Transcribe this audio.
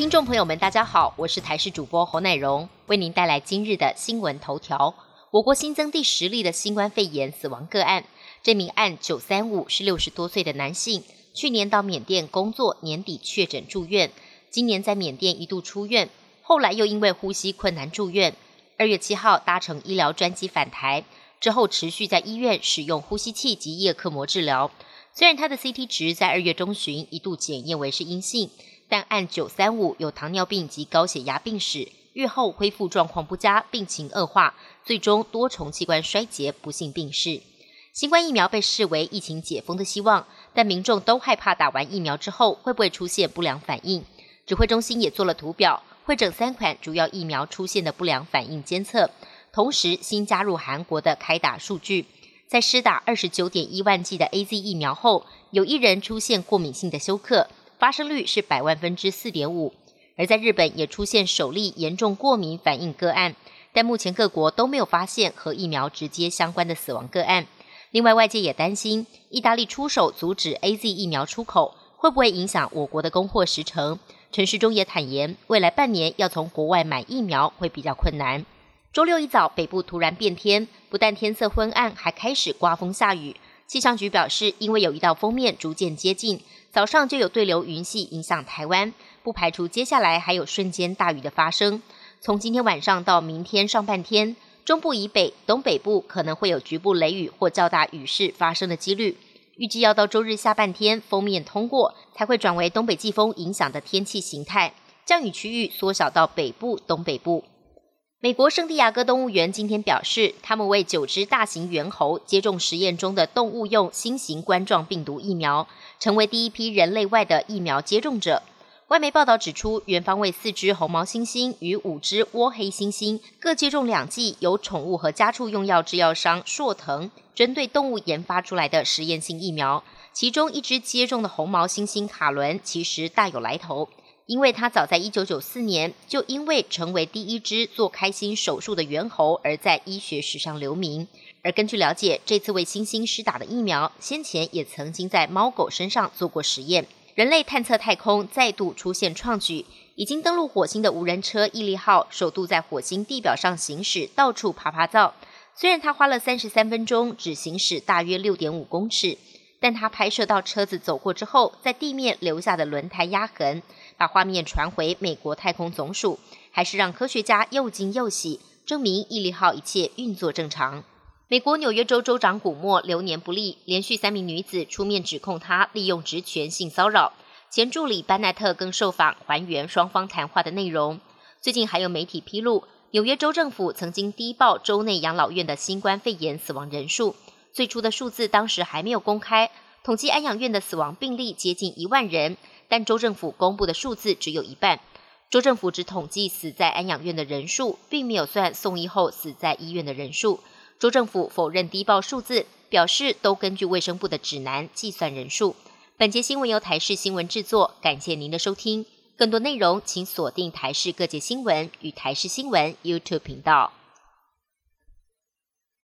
听众朋友们，大家好，我是台视主播侯乃荣，为您带来今日的新闻头条。我国新增第十例的新冠肺炎死亡个案，这名案九三五是六十多岁的男性，去年到缅甸工作，年底确诊住院，今年在缅甸一度出院，后来又因为呼吸困难住院。二月七号搭乘医疗专机返台，之后持续在医院使用呼吸器及叶克膜治疗。虽然他的 CT 值在二月中旬一度检验为是阴性。但按九三五有糖尿病及高血压病史，愈后恢复状况不佳，病情恶化，最终多重器官衰竭，不幸病逝。新冠疫苗被视为疫情解封的希望，但民众都害怕打完疫苗之后会不会出现不良反应。指挥中心也做了图表，会诊三款主要疫苗出现的不良反应监测，同时新加入韩国的开打数据，在施打二十九点一万剂的 A Z 疫苗后，有一人出现过敏性的休克。发生率是百万分之四点五，而在日本也出现首例严重过敏反应个案，但目前各国都没有发现和疫苗直接相关的死亡个案。另外，外界也担心意大利出手阻止 A Z 疫苗出口，会不会影响我国的供货时程？陈时中也坦言，未来半年要从国外买疫苗会比较困难。周六一早，北部突然变天，不但天色昏暗，还开始刮风下雨。气象局表示，因为有一道锋面逐渐接近。早上就有对流云系影响台湾，不排除接下来还有瞬间大雨的发生。从今天晚上到明天上半天，中部以北、东北部可能会有局部雷雨或较大雨势发生的几率。预计要到周日下半天，封面通过才会转为东北季风影响的天气形态，降雨区域缩小到北部、东北部。美国圣地亚哥动物园今天表示，他们为九只大型猿猴接种实验中的动物用新型冠状病毒疫苗，成为第一批人类外的疫苗接种者。外媒报道指出，园方为四只红毛猩猩与五只倭黑猩猩各接种两剂由宠物和家畜用药制药商硕腾针对动物研发出来的实验性疫苗，其中一只接种的红毛猩猩卡伦其实大有来头。因为他早在一九九四年就因为成为第一只做开心手术的猿猴而在医学史上留名。而根据了解，这次为猩猩施打的疫苗，先前也曾经在猫狗身上做过实验。人类探测太空再度出现创举，已经登陆火星的无人车毅力号首度在火星地表上行驶，到处爬爬灶。虽然它花了三十三分钟，只行驶大约六点五公尺。但他拍摄到车子走过之后，在地面留下的轮胎压痕，把画面传回美国太空总署，还是让科学家又惊又喜，证明毅力号一切运作正常。美国纽约州州长古默流年不利，连续三名女子出面指控他利用职权性骚扰。前助理班奈特更受访还原双方谈话的内容。最近还有媒体披露，纽约州政府曾经低报州内养老院的新冠肺炎死亡人数。最初的数字当时还没有公开，统计安养院的死亡病例接近一万人，但州政府公布的数字只有一半。州政府只统计死在安养院的人数，并没有算送医后死在医院的人数。州政府否认低报数字，表示都根据卫生部的指南计算人数。本节新闻由台视新闻制作，感谢您的收听。更多内容请锁定台视各界新闻与台视新闻 YouTube 频道。